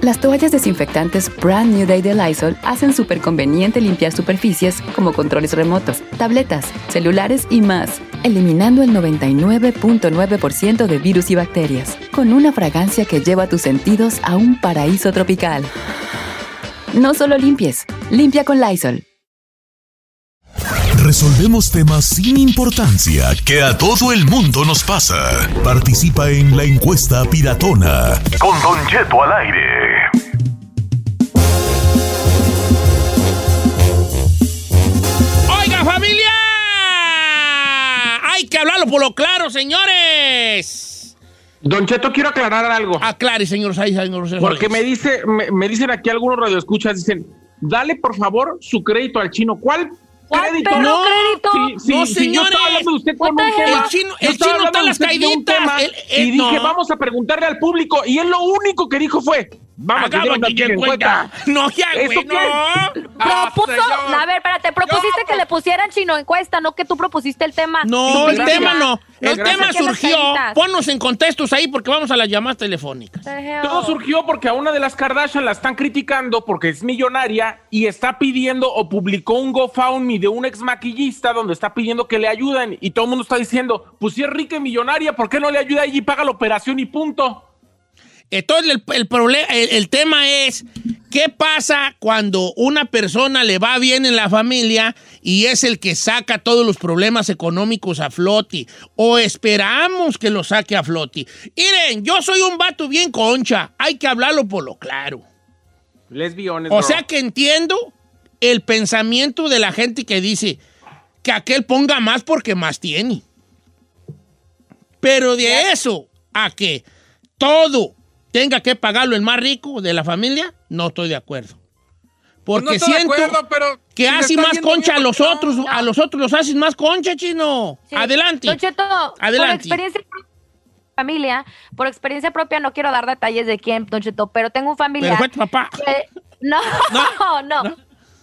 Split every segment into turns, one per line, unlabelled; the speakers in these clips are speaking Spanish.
Las toallas desinfectantes Brand New Day de Lysol hacen súper conveniente limpiar superficies como controles remotos, tabletas, celulares y más, eliminando el 99.9% de virus y bacterias, con una fragancia que lleva tus sentidos a un paraíso tropical. No solo limpies, limpia con Lysol.
Resolvemos temas sin importancia que a todo el mundo nos pasa. Participa en la encuesta piratona. Con Don Cheto al aire.
Familia! Hay que hablarlo por lo claro, señores.
Don Cheto, quiero aclarar algo.
Aclare, señor Saiz, señor.
Porque me, dice, me, me dicen aquí algunos radioescuchas, dicen, dale por favor su crédito al chino. ¿Cuál
¿Cuál
crédito?
perro
No,
crédito?
Sí, sí,
No,
sí, yo
señores.
estaba hablando de usted con un tema.
El chino- el
estaba
chino
hablando
está
de
las
usted de un
caíditas.
tema y dije,
no.
vamos a preguntarle al público. Y él lo único que dijo fue, vamos a hacer una
que
encuesta.
No, ya,
¿Eso
güey,
qué?
no.
Propuso,
señor.
a ver, espérate, propusiste que le pusieran chino encuesta, no que tú propusiste el tema.
No, el
gracias.
tema no. El
Gracias.
tema
¿Qué las
surgió. Ponnos en contextos ahí porque vamos a las llamadas telefónicas.
Todo surgió porque a una de las Kardashian la están criticando porque es millonaria y está pidiendo o publicó un GoFundMe de un ex maquillista donde está pidiendo que le ayuden y todo el mundo está diciendo, pues si es rica y millonaria, ¿por qué no le ayuda a ella y paga la operación y punto?
Entonces, el, el, problema, el, el tema es, ¿qué pasa cuando una persona le va bien en la familia y es el que saca todos los problemas económicos a flote? ¿O esperamos que lo saque a flote? Miren, yo soy un vato bien concha, hay que hablarlo por lo claro.
Lesbiones.
O
bro.
sea que entiendo el pensamiento de la gente que dice que aquel ponga más porque más tiene. Pero de eso a que todo tenga que pagarlo el más rico de la familia, no estoy de acuerdo. Porque
Pues no
siento
acuerdo, pero
que
si
hace más concha a los
¿por no?
otros, a los otros los haces más concha, chino.
Sí.
Adelante.
Don Cheto, por
Adelante.
experiencia propia, familia, por experiencia propia, no quiero dar detalles de quién, Don Cheto, pero tengo un familiar.
Pero fue tu papá.
que- no,
No,
no,
no.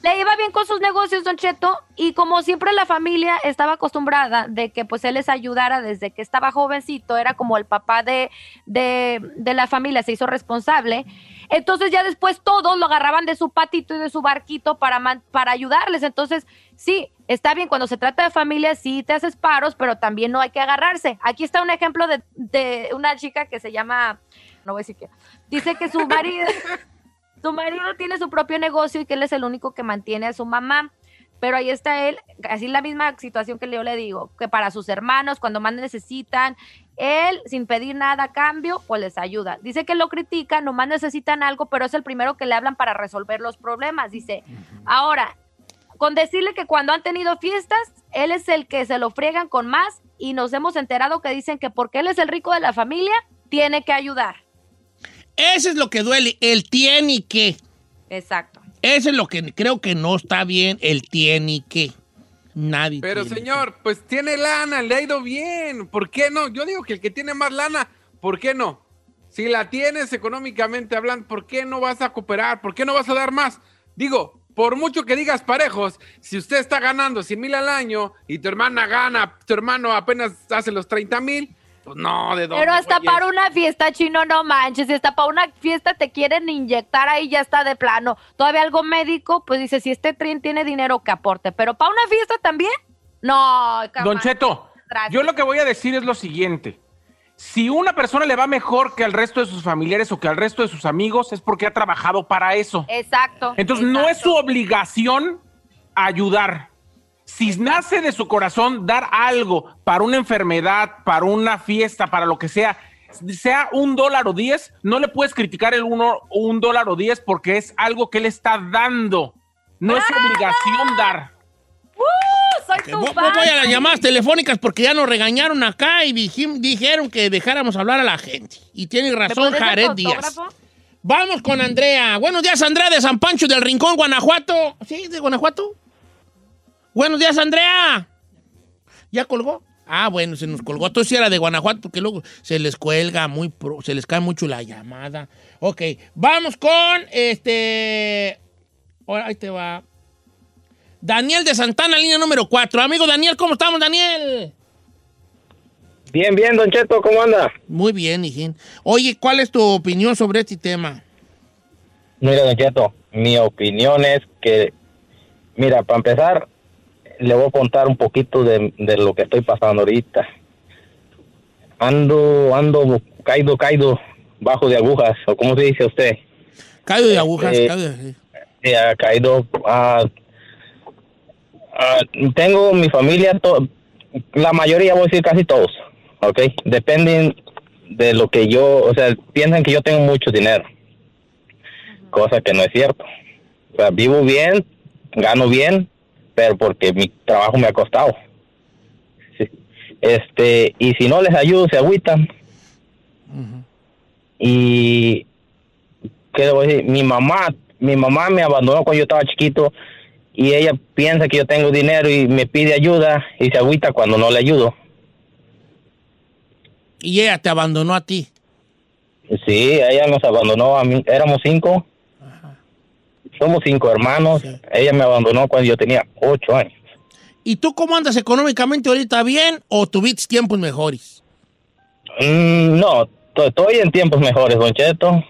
Le iba bien con sus negocios, Don Cheto, y como siempre la familia estaba acostumbrada de que pues él les ayudara desde que estaba jovencito, era como el papá de, de, de la familia, se hizo responsable. Entonces ya después todos lo agarraban de su patito y de su barquito para, para ayudarles. Entonces, sí, está bien, cuando se trata de familia, sí te haces paros, pero también no hay que agarrarse. Aquí está un ejemplo de, de una chica que se llama, no voy a decir qué, dice que su marido... Su marido tiene su propio negocio y que él es el único que mantiene a su mamá. Pero ahí está él, así la misma situación que yo le digo, que para sus hermanos, cuando más necesitan, él, sin pedir nada a cambio, pues les ayuda. Dice que lo critican, nomás necesitan algo, pero es el primero que le hablan para resolver los problemas. Dice, ahora, con decirle que cuando han tenido fiestas, él es el que se lo friegan con más y nos hemos enterado que dicen que porque él es el rico de la familia, tiene que ayudar.
Eso es lo que duele, el tiene que.
Exacto.
Eso es lo que creo que no está bien, el tiene que. Nadie.
Pero
tiene
señor, pues tiene lana, le ha ido bien. ¿Por qué no? Yo digo que el que tiene más lana, ¿por qué no? Si la tienes económicamente hablando, ¿por qué no vas a cooperar? ¿Por qué no vas a dar más? Digo, por mucho que digas parejos, si usted está ganando 100 mil al año y tu hermana gana, tu hermano apenas hace los 30 mil, pues no, ¿de dónde?
Pero hasta para una fiesta, chino, no manches. Si hasta para una fiesta te quieren inyectar, ahí ya está de plano. Todavía algo médico, pues dice, si este tren tiene dinero, que aporte. Pero para una fiesta también, no.
Don. Cheto,
Gracias.
yo lo que voy a decir es lo siguiente. Si una persona le va mejor que al resto de sus familiares o que al resto de sus amigos, es porque ha trabajado para eso.
Exacto.
Entonces no es su obligación ayudar. Si nace de su corazón dar algo para una enfermedad, para una fiesta, para lo que sea, sea un dólar o diez, no le puedes criticar el uno, un dólar o diez porque es algo que él está dando. No es su obligación dar.
¡Uh! Soy tu fan.
voy a las llamadas telefónicas porque ya nos regañaron acá y dijim- dijeron que dejáramos hablar a la gente. Y tiene
¿Me
razón Jared Díaz. Vamos con Andrea. Buenos días, Andrea de San Pancho del Rincón, Guanajuato. ¿Sí? ¿De Guanajuato? Buenos días, Andrea. ¿Ya colgó? Ah, bueno, se nos colgó. Entonces sí era de Guanajuato, porque luego se les cuelga muy, pro- se les cae mucho la llamada. Ok, vamos con este. Ahora, ahí te va. Daniel de Santana, línea número 4. Amigo Daniel, ¿cómo estamos, Daniel?
Bien, bien, Don Cheto, ¿cómo anda?
Muy bien, hijín. Oye, ¿cuál es tu opinión sobre este tema?
Mira, Don Cheto, mi opinión es que, mira, para empezar, le voy a contar un poquito de, de lo que estoy pasando ahorita. Ando, ando caído, caído, bajo de agujas, o como se dice usted.
Caído de agujas,
Eh,
caído
Eh, ha caído. ah, ah, tengo mi familia, to- la mayoría, voy a decir casi todos, ¿ok? Dependen de lo que yo, o sea, piensan que yo tengo mucho dinero, cosa que no es cierto. O sea, vivo bien, gano bien, pero porque mi trabajo me ha costado. Sí. Este, y si no les ayudo, se agüitan. Y ¿qué le voy a decir? Mi mamá, mi mamá me abandonó cuando yo estaba chiquito y ella piensa que yo tengo dinero y me pide ayuda y se agüita cuando no le ayudo.
Y ella te abandonó a ti.
Sí, ella nos abandonó a mí, éramos cinco. Somos cinco hermanos. Ella me abandonó cuando yo tenía ocho años.
¿Y tú cómo andas económicamente ahorita? ¿Bien o tuviste tiempos mejores?
Mm, no, to- estoy en tiempos mejores, Don Cheto.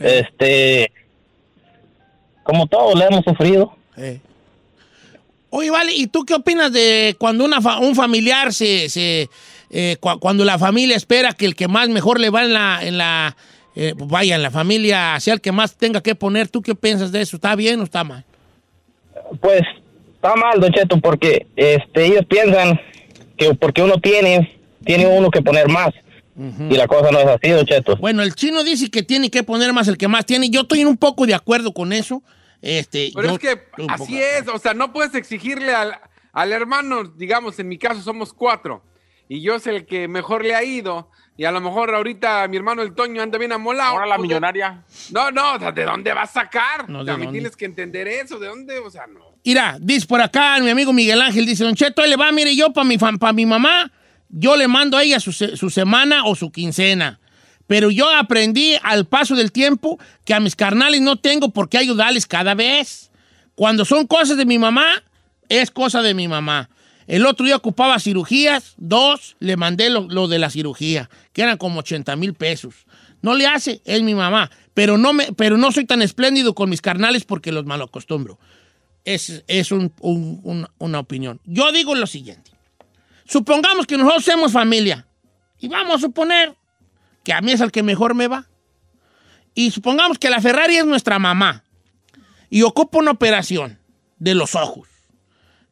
Este, como todos le hemos sufrido.
Eh. Oye, vale, ¿y tú qué opinas de cuando una fa- un familiar se... se eh, cua- cuando la familia espera que el que más mejor le va en la... En la eh, pues vaya, en la familia sea el que más tenga que poner. ¿Tú qué piensas de eso? ¿Está bien o está mal?
Pues está mal, Don Cheto, porque este, ellos piensan que porque uno tiene, tiene uno que poner más. Y la cosa no es así, Don Cheto.
Bueno, el chino dice que tiene que poner más el que más tiene. Yo estoy un poco de acuerdo con eso. Este,
Pero
yo
es que así es, o sea, no puedes exigirle al, al hermano, digamos, en mi caso somos cuatro, y yo es el que mejor le ha ido, y a lo mejor ahorita mi hermano el Toño anda bien amolado.
Ahora la
pues,
millonaria.
No, no, o sea, ¿de dónde vas a sacar?
No,
o
¿de
sea, me
dónde?
tienes que entender eso, ¿de dónde? O sea, no.
Mira, dice por acá mi amigo Miguel Ángel, dice, Don Cheto, ahí le va, mire, yo para mi, pa' mi mamá, yo le mando a ella su, su semana o su quincena. Pero yo aprendí al paso del tiempo que a mis carnales no tengo por qué ayudarles cada vez. Cuando son cosas de mi mamá, es cosa de mi mamá. El otro día ocupaba cirugías, dos, le mandé lo, de la cirugía, que eran como 80 mil pesos. No le hace, es mi mamá. Pero no, me, pero no soy tan espléndido con mis carnales porque los malacostumbro. Es, es un- un- un- una opinión. Yo digo lo siguiente. Supongamos que nosotros somos familia. Y vamos a suponer que a mí es el que mejor me va. Y supongamos que la Ferrari es nuestra mamá. Y ocupa una operación de los ojos.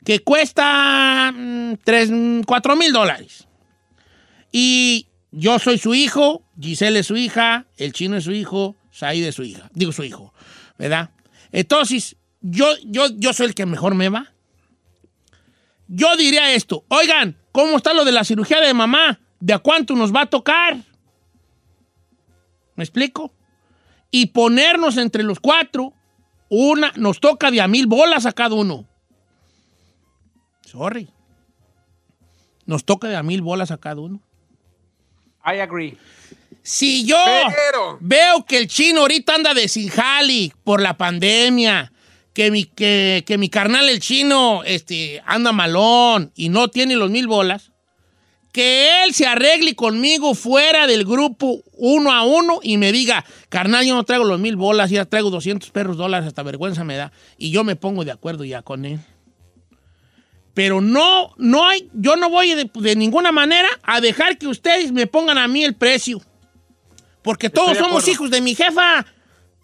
Que cuesta 4 mil dólares. Y yo soy su hijo, Giselle es su hija, el chino es su hijo, Said es su hija. Digo su hijo, ¿verdad? Entonces, yo, yo, yo soy el que mejor me va. Yo diría esto, oigan, ¿cómo está lo de la cirugía de mamá? ¿De a cuánto nos va a tocar? ¿Me explico? Y ponernos entre los cuatro, una, nos toca de a mil bolas a cada uno. Sorry. Nos toca de a mil bolas a cada uno.
I agree.
Si yo
Pero-
veo que el chino ahorita anda de sin jali por la pandemia, que mi, que, que mi carnal el chino este, anda malón y no tiene los mil bolas, que él se arregle conmigo fuera del grupo uno a uno y me diga, carnal, yo no traigo los mil bolas, ya traigo 200 perros dólares, hasta vergüenza me da, y yo me pongo de acuerdo ya con él. Pero no, no hay, yo no voy de, de ninguna manera a dejar que ustedes me pongan a mí el precio. Porque todos somos
acuerdo.
hijos de mi jefa.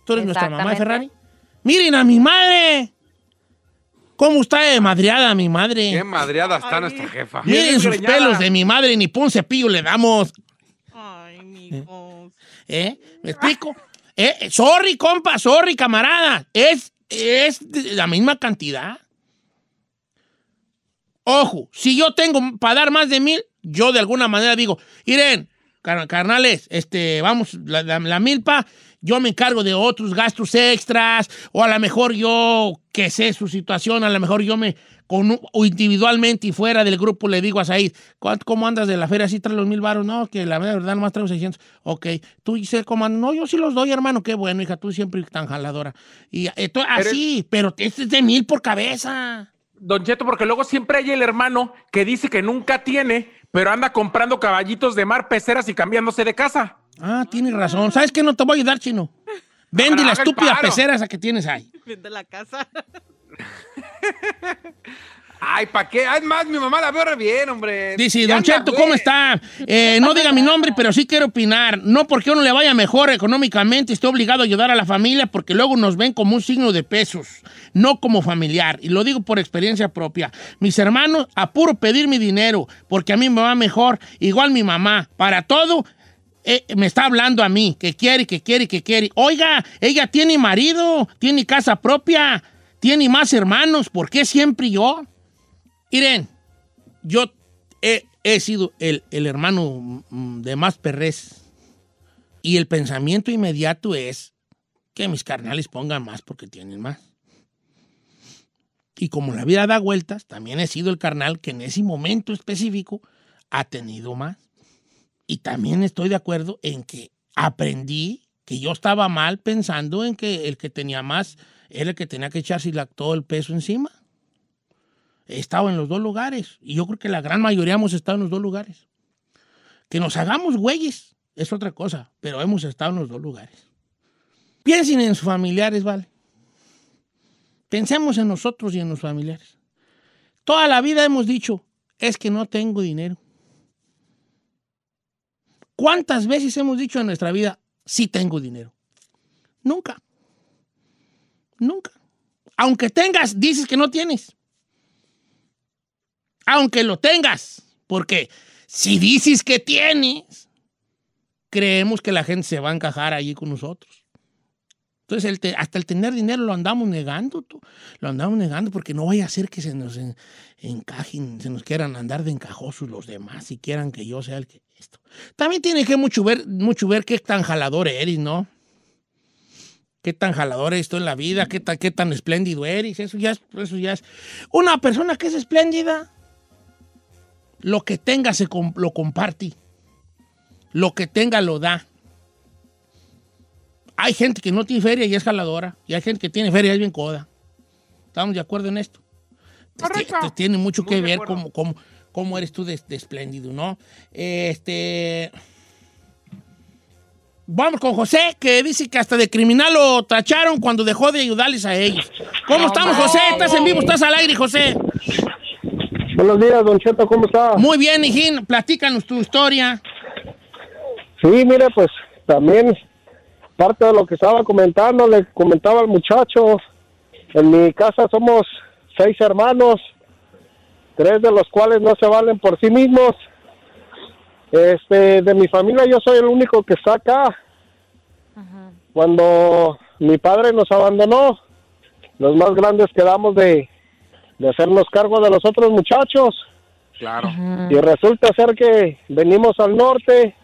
Tú eres nuestra mamá. Ferrari. Miren a mi madre. ¿Cómo está de madreada mi madre?
Qué madreada está nuestra jefa.
Miren sus pelos de mi madre, ni pun cepillo le damos.
Ay, mijos.
¿Eh? ¿Me explico? Eh, sorry, compa, sorry, camarada. Es, es la misma cantidad. Ojo, si yo tengo para dar más de mil, yo de alguna manera digo, miren, car- carnales, este, vamos, la, la- la milpa, yo me encargo de otros gastos extras, o a lo mejor yo, que sé su situación, a lo mejor yo me, con, o individualmente y fuera del grupo le digo a Said, "¿Cuánto- ¿cómo andas de la feria? ¿Sí traes los mil baros? No, que la verdad nomás traigo 600. Ok, tú dices, ¿cómo andas? No, yo sí los doy, hermano, qué bueno, hija, tú siempre tan jaladora. Y esto, así, pero este es de mil por cabeza.
Don Cheto, porque luego siempre hay el hermano que dice que nunca tiene, pero anda comprando caballitos de mar, peceras y cambiándose de casa.
Ah, tienes razón. ¿Sabes qué? No te voy a ayudar, chino. Vende la estúpida pecera esa que tienes ahí.
Vende la casa.
Ay, ¿para qué? Ay, más, mi mamá la veo re bien, hombre.
Dice, Don Cheto. ¿cómo está? Eh, no diga mi nombre, pero sí quiero opinar. No porque uno le vaya mejor económicamente, estoy obligado a ayudar a la familia porque luego nos ven como un signo de pesos, no como familiar. Y lo digo por experiencia propia. Mis hermanos, apuro pedir mi dinero porque a mí me va mejor. Igual mi mamá. Para todo, eh, me está hablando a mí, que quiere, que quiere, que quiere. Oiga, ella tiene marido, tiene casa propia, tiene más hermanos. ¿Por qué siempre yo? Miren, yo he, sido el, el hermano mm, de más perrés. Y el pensamiento inmediato es que mis carnales pongan más porque tienen más. Y como la vida da vueltas, también he sido el carnal que en ese momento específico ha tenido más. Y también estoy de acuerdo en que aprendí que yo estaba mal pensando en que el que tenía más era el que tenía que echarse todo el peso encima. He estado en los dos lugares. Y yo creo que la gran mayoría hemos estado en los dos lugares. Que nos hagamos güeyes es otra cosa, pero hemos estado en los dos lugares. Piensen en sus familiares, ¿vale? Pensemos en nosotros y en los familiares. Toda la vida hemos dicho, es que no tengo dinero. ¿Cuántas veces hemos dicho en nuestra vida, sí tengo dinero? Nunca. Nunca. Aunque tengas, dices que no tienes. Aunque lo tengas. Porque si dices que tienes, creemos que la gente se va a encajar allí con nosotros. Entonces, el hasta el tener dinero lo andamos negando, tú. Lo andamos negando porque no vaya a ser que se nos en- encajen, se nos quieran andar de encajosos los demás y quieran que yo sea el que esto. También tiene que mucho ver, mucho ver qué tan jalador eres, ¿no? Qué tan jalador eres tú en la vida, qué tan, qué tan espléndido eres. Eso ya, es, eso ya es. Una persona que es espléndida, lo que tenga se lo comparte. Lo que tenga lo da. Hay gente que no tiene feria y es jaladora. Y hay gente que tiene feria y es bien coda. ¿Estamos de acuerdo en esto? Este, este tiene mucho
Muy
que ver cómo, cómo, cómo eres tú de, de espléndido, ¿no? Este. Vamos con José, que dice que hasta de criminal lo tacharon cuando dejó de ayudarles a ellos. ¿Cómo estamos, José? ¿Estás en vivo? ¿Estás al aire, José?
Buenos días, Don Cheto, ¿cómo está?
Muy bien, hijín. Platícanos tu historia.
Sí, mire, pues también parte de lo que estaba comentando, le comentaba al muchacho, en mi casa somos seis hermanos, tres de los cuales no se valen por sí mismos. Este, de mi familia yo soy el único que está acá. Cuando mi padre nos abandonó, los más grandes quedamos de, de hacernos cargo de los otros muchachos.
Claro.
Y resulta ser que venimos al norte,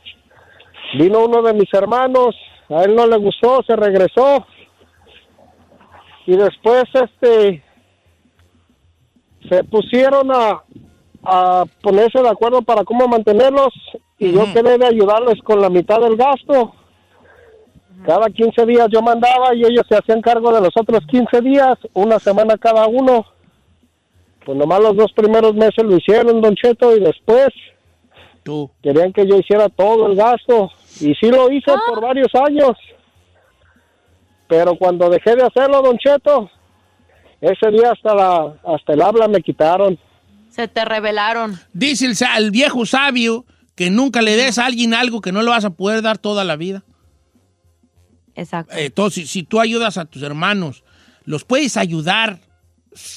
vino uno de mis hermanos, a él no le gustó, se regresó. Y después este se pusieron a, a ponerse de acuerdo para cómo mantenerlos y yo quedé de ayudarles con la mitad del gasto. Cada 15 días yo mandaba y ellos se hacían cargo de los otros 15 días, una semana cada uno. Pues nomás los dos primeros meses lo hicieron, Don Cheto, y después
Tú.
querían que yo hiciera todo el gasto. Y sí lo hice por varios años. Pero cuando dejé de hacerlo, Don Cheto, ese día hasta, la, hasta el habla me quitaron.
Se te revelaron.
Dice el, el viejo sabio que nunca le des a alguien algo que no le vas a poder dar toda la vida.
Exacto.
Eh, Entonces, si tú ayudas a tus hermanos, los puedes ayudar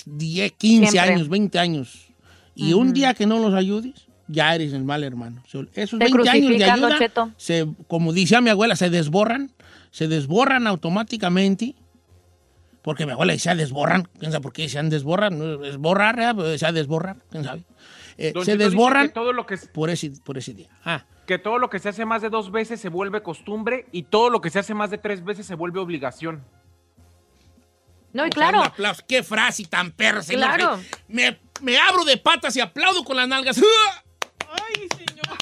10, 15
Siempre.
años, 20 años. Y un día que no los ayudes, ya eres el mal hermano. So, Esos
Te
20 años de ayuda,
Cheto.
se, como decía mi abuela, se desborran, se desborran automáticamente. Porque mi abuela decía desborran, quién sabe por qué decían desborran, no, desborrar, ¿eh? Pero decía desborrar, quién sabe. Eh, se desborran
todo lo que es-
por ese, por ese día. Ah,
Que todo lo que se hace más de dos veces se vuelve costumbre y todo lo que se hace más de tres veces se vuelve obligación.
No, y claro.
un aplauso. Qué frase tan perra, señor.
Claro.
Me, me abro de patas y aplaudo con las nalgas.
Ay, señor.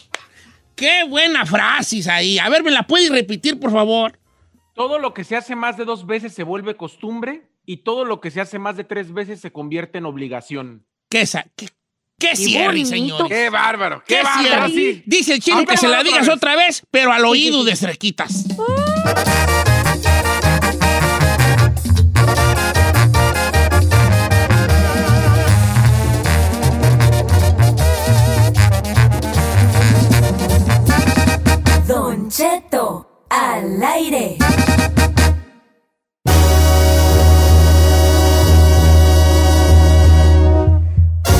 Qué buena frase ahí. A ver, ¿me la puedes repetir, por favor?
Todo lo que se hace más de dos veces se vuelve costumbre y todo lo que se hace más de tres veces se convierte en obligación.
¿Qué esa? ¿Qué, qué cierre, señores?
Qué bárbaro, qué,
¿Qué
bárbaro.
cierre?
sí.
Dice el chino que se la
otra
digas
vez.
otra vez, pero al oído de cerquitas.
Cheto, al aire.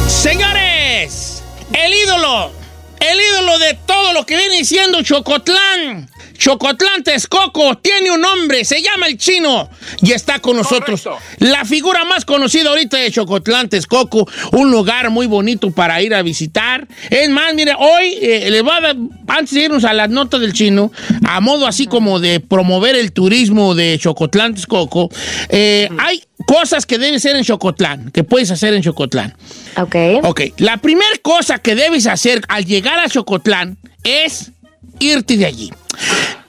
Señores, el ídolo, el ídolo de todo lo que viene siendo Chocotlán. Chocotlán Texcoco tiene un nombre, se llama el chino y está con nosotros.
Correcto.
La figura más conocida ahorita de Chocotlán Texcoco, un lugar muy bonito para ir a visitar. Es más, mire, hoy eh, le voy a dar, antes de irnos a las notas del chino, a modo así como de promover el turismo de Chocotlán Texcoco, eh, hay cosas que deben ser en Chocotlán, que puedes hacer en Chocotlán.
Ok.
Ok, la primera cosa que debes hacer al llegar a Chocotlán es irte de allí.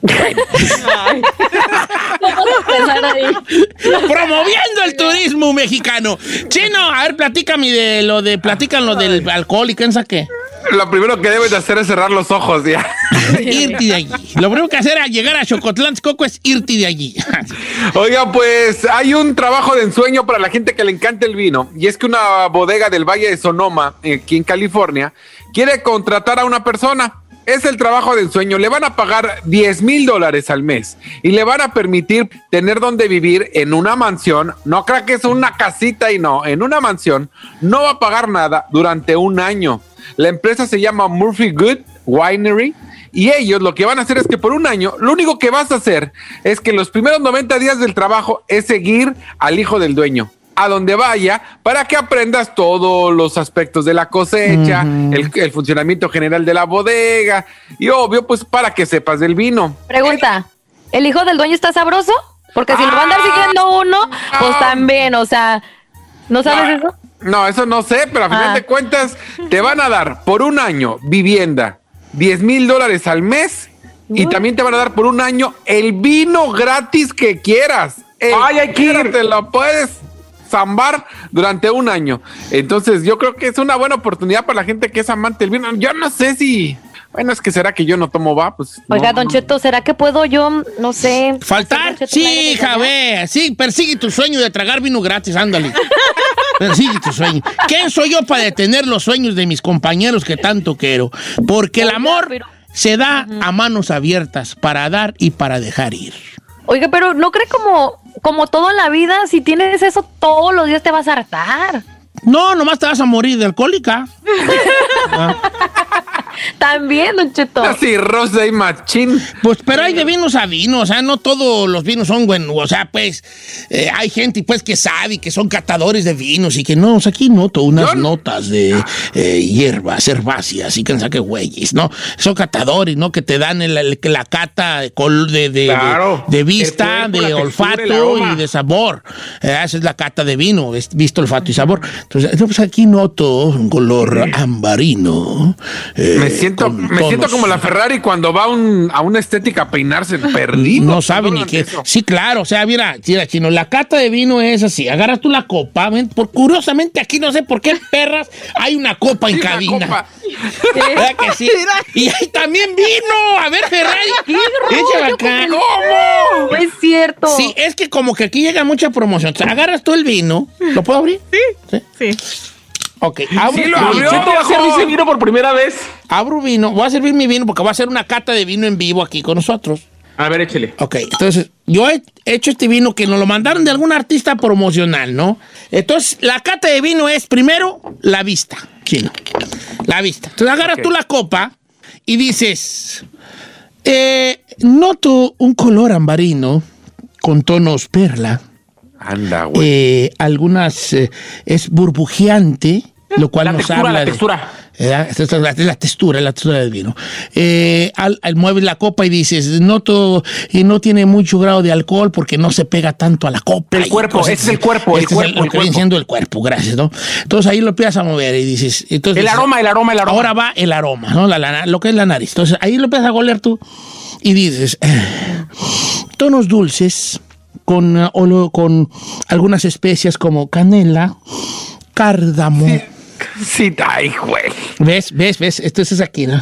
Ay,
Empezar ahí.
Promoviendo el turismo mexicano. Chino, a ver, platícame de lo de, platican lo del alcohol y qué qué.
Lo primero que debes de hacer es cerrar los ojos ya.
irte de allí. Lo primero que hacer al llegar a Chocotlán, Coco, es irte de allí.
Oiga, pues hay un trabajo de ensueño para la gente que le encanta el vino. Y es que una bodega del Valle de Sonoma, aquí en California, quiere contratar a una persona. Es el trabajo de ensueño. Le van a pagar 10 mil dólares al mes y le van a permitir tener donde vivir en una mansión. No crea que es una casita y no, en una mansión. No va a pagar nada durante un año. La empresa se llama Murphy Good Winery y ellos lo que van a hacer es que por un año, lo único que vas a hacer es que los primeros 90 días del trabajo es seguir al hijo del dueño a donde vaya para que aprendas todos los aspectos de la cosecha, el, el funcionamiento general de la bodega y obvio pues para que sepas del vino.
Pregunta, ¿el hijo del dueño está sabroso? Porque si lo va a andar siguiendo uno, pues
Ah.
también, o sea, ¿no sabes eso?
No, eso no sé, pero a final
Ah.
de cuentas te van a dar por un año vivienda 10 mil dólares al mes y también te van a dar por un año el vino gratis que quieras. El
Ay, hay que ir.
Te lo puedes zambar durante un año. Entonces yo creo que es una buena oportunidad para la gente que es amante del vino. Yo no sé si... Bueno, es que será que yo no tomo va, pues...
Oiga,
no,
Don. Cheto, ¿será que puedo yo, no sé...
¿Faltar?
Cheto
Sí? Javé. Sí, persigue tu sueño de tragar vino gratis, ándale. Persigue tu sueño. ¿Quién soy yo para detener los sueños de mis compañeros que tanto quiero? Porque el amor
pero-
se da a manos abiertas para dar y para dejar ir.
Oiga, pero ¿no cree como, como todo en la vida? Si tienes eso todos los días te vas a hartar.
No, nomás te vas a morir de alcohólica.
También, Don Cheto.
Así, rosa y machín.
Pues, pero hay de vinos a vinos, o sea, no todos los vinos son buenos, o sea, pues, eh, hay gente, pues, que sabe que son catadores de vinos y que no, o sea, aquí noto unas
Yo
notas de eh, hierbas herbáceas y que saque güeyes, ¿no? Son catadores, ¿no? Que te dan el- el- la cata de, col- de, de-
Claro.
de- de vista, de olfato y de sabor. Eh, esa es la cata de vino, es visto, olfato y sabor. Entonces, pues aquí noto un color ambarino. eh,
Me siento,
con
me siento como la Ferrari cuando va a un- a una estética a peinarse perdido.
No sabe ni qué.
eso.
Sí, claro. O sea, mira, mira, chino, la cata de vino es así. Agarras tú la copa. ven, Por, curiosamente, aquí no sé por qué perras hay una copa en
Sí,
cabina.
copa.
¿Verdad que sí? Y ahí también vino. A ver, Ferrari. Échale acá.
No es cierto.
Sí, es que como que aquí llega mucha promoción. O sea, agarras tú el vino. ¿Lo puedo abrir? Sí.
Sí.
Ok, abro,
Sí, lo abrió.
Cheto va a servir vino por primera vez.
abro vino. Voy a servir mi vino porque voy a hacer una cata de vino en vivo aquí con nosotros.
A ver, échele.
Ok, entonces yo he hecho este vino que nos lo mandaron de algún artista promocional, ¿no? Entonces, la cata de vino es primero la vista, chino. La vista. Entonces agarras tú la copa y dices, eh, noto un color ambarino con tonos perla,
Anda, güey.
eh, algunas eh, es burbujeante, lo cual
La
nos
textura,
habla
la
de-
textura.
¿verdad? Esta es la, la textura, la textura del vino. Eh, al, al mueves la copa y dices, noto, y no tiene mucho grado de alcohol porque no se pega tanto a la copa.
El cuerpo,
cosas
ese es el cuerpo, el
Este es
cuerpo,
lo
el
que viene
cuerpo.
siendo el cuerpo, gracias, ¿no? Entonces ahí lo empiezas a mover y dices, entonces
El aroma, el aroma, el aroma.
Ahora va el aroma, ¿no? La- la- lo que es la nariz. Entonces ahí lo empiezas a golear tú y dices, eh, tonos dulces con, eh, con algunas especias como canela, cárdamo.
Sí, ay, güey.
¿Ves? ¿Ves? ¿Ves? Esto es aquí, ¿no?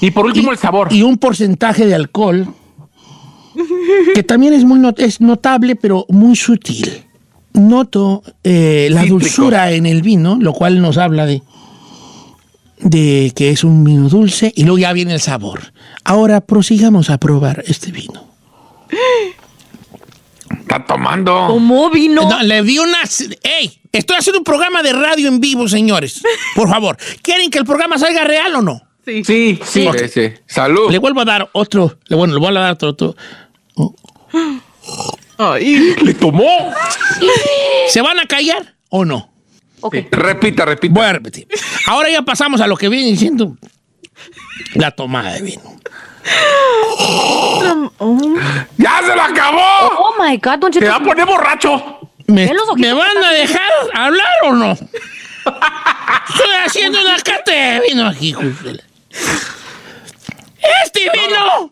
Y por último, el sabor.
Y un porcentaje de alcohol que también es muy not- es notable, pero muy sutil. Noto eh, la
Cítrico.
dulzura en el vino, lo cual nos habla de, de que es un vino dulce y luego ya viene el sabor. Ahora prosigamos a probar este vino.
Está tomando.
¿Cómo vino?
No, le di unas... ¡Ey! Estoy haciendo un programa de radio en vivo, señores. Por favor. ¿Quieren que el programa salga real o no?
Sí, sí.
Sí.
sí, sí. Salud.
Le vuelvo a dar otro. le- Bueno, le voy a dar otro. otro.
Le tomó.
¿Se van a callar o no?
Ok.
Repita, repita.
Voy a repetir. Ahora ya pasamos a lo que viene diciendo la tomada de vino.
¡Ya se lo acabó!
Oh my God, Don
Te
Cheto.
va a poner borracho.
¿Me, me van a dejar hablar o no? Estoy haciendo una cata de vino aquí, hijo de la- ¡Este vino!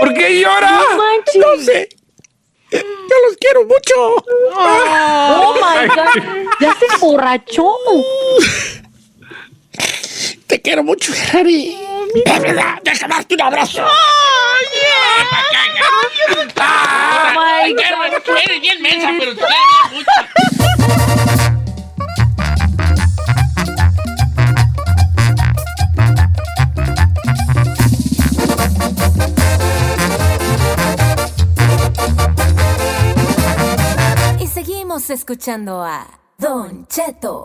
¿Por qué llora?
No manches.
No sé. Yo los quiero mucho.
Oh my God. Ya se emborrachó.
Te quiero mucho, Ferrari. De verdad, déjame darte un abrazo.
Oh my
Te quiero
God.
mucho. Eres bien mensa, pero mucho.
Escuchando a Don Cheto.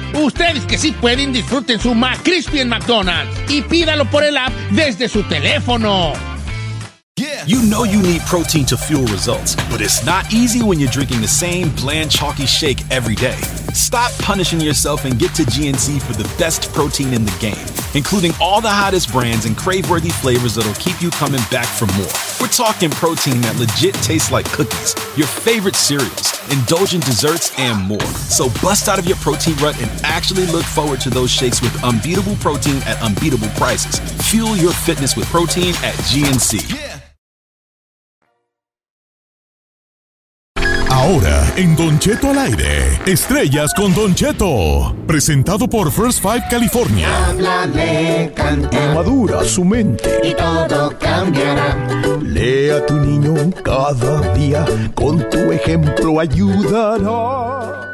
Ustedes que sí pueden, disfruten su en McDonald's y pídalo por el app desde su teléfono.
You know you need protein to fuel results, but it's not easy when you're drinking the same bland, chalky shake every day. Stop punishing yourself and get to GNC for the best protein in the game, including all the hottest brands and crave-worthy flavors that'll keep you coming back for more. We're talking protein that legit tastes like cookies, your favorite cereals, indulgent desserts, and more. So bust out of your protein rut and actually look forward to those shakes with unbeatable protein at unbeatable prices. Fuel your fitness with protein at GNC.
Ahora, en Don Cheto al aire, estrellas con Don Cheto. Presentado por First Five California.
Háblale, canta.
Madura su mente.
Y todo cambiará.
Lea a tu niño cada día. Con tu ejemplo ayudará.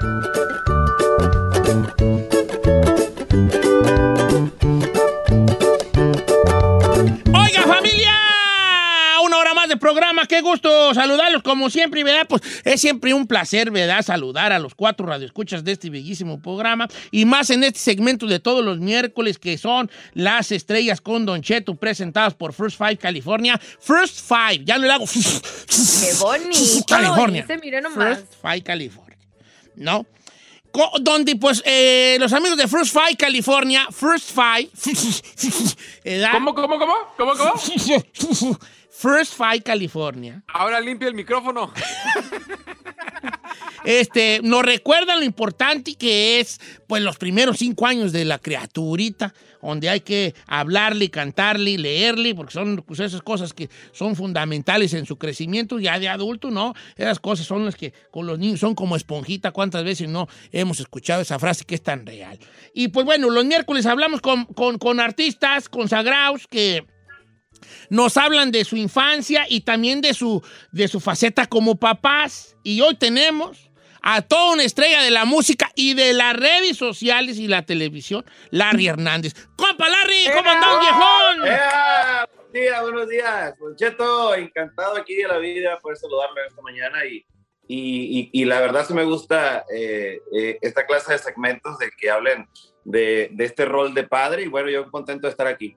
Programa. Qué gusto saludarlos como siempre, ¿verdad? Pues es siempre un placer, ¿verdad? Saludar a los cuatro radioescuchas de este bellísimo programa y más en este segmento de todos los miércoles que son las estrellas con Don Cheto presentadas por First Five California. First Five, ya lo hago.
Qué bonito.
California.
Dice, mire nomás.
First Five California. ¿No? Donde, pues, eh, los amigos de First Five California, First Five.
¿Cómo, cómo, cómo? ¿Cómo, cómo?
First Five California.
Ahora limpia el micrófono.
Este, nos recuerdan lo importante que es, pues, los primeros cinco años de la criaturita, donde hay que hablarle, cantarle, leerle, porque son pues, esas cosas que son fundamentales en su crecimiento ya de adulto, ¿no? Esas cosas son las que con los niños son como esponjita. ¿Cuántas veces no hemos escuchado esa frase que es tan real? Y pues bueno, los miércoles hablamos con, con, con artistas consagrados que nos hablan de su infancia y también de su, de su faceta como papás. Y hoy tenemos a toda una estrella de la música y de las redes sociales y la televisión, Larry Hernández. ¡Compa Larry! ¿Cómo andás, viejón?
¡Ea! Buenos días, buenos días. Don Cheto, encantado aquí de la vida por saludarme esta mañana y, y, y- y la verdad sí me gusta eh, eh, esta clase de segmentos de que hablen de, de este rol de padre y bueno, yo contento de estar aquí.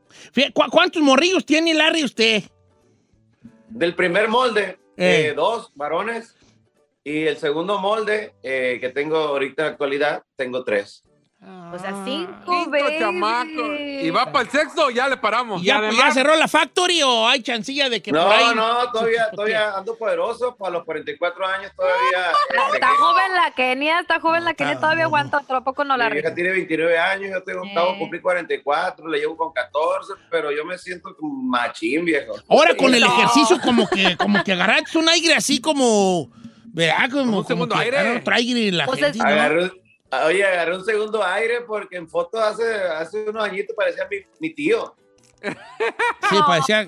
¿cu- ¿Cuántos morrillos tiene Larry usted?
Del primer molde,
Eh.
eh, dos varones y el segundo molde eh, que tengo ahorita en la actualidad, tengo tres.
O sea, cinco
Quinto
veces.
¿Y va para el sexto o ya le paramos?
¿Y ya, ya cerró la factory o hay chancilla de que
No,
por ahí...
no, todavía, todavía ando poderoso, para los 44 años todavía. este,
Está joven la Kenia, está joven la Kenia, todavía aguanta otro poco no la
Mi hija tiene 29 años, yo tengo, acabo de cumplir 44, le llevo con 14, pero yo me siento como machín, viejo.
Ahora con el
No.
ejercicio como que, como que agarraste un aire así como... ¿Verdad? Como,
un segundo
que
aire.
otro aire en la
Pues
gente, ¿no?
Agarré, oye, agarré un segundo aire porque en foto hace, hace unos añitos parecía mi, mi tío.
Sí, parecía.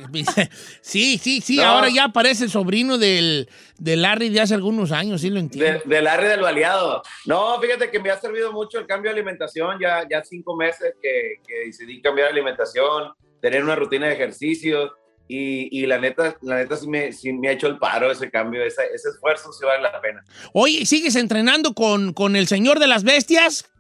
Sí, sí, sí.
No.
Ahora ya aparece el sobrino del, del Larry de hace algunos años, sí lo entiendo.
De, del área del baleado. No, fíjate que me ha servido mucho el cambio de alimentación. Ya, ya cinco meses que, que decidí cambiar de alimentación, tener una rutina de ejercicio. Y, y la neta, la neta sí me, sí me ha hecho el paro ese cambio, ese, ese esfuerzo sí vale la pena.
Oye, ¿sigues entrenando con, con el señor de las bestias?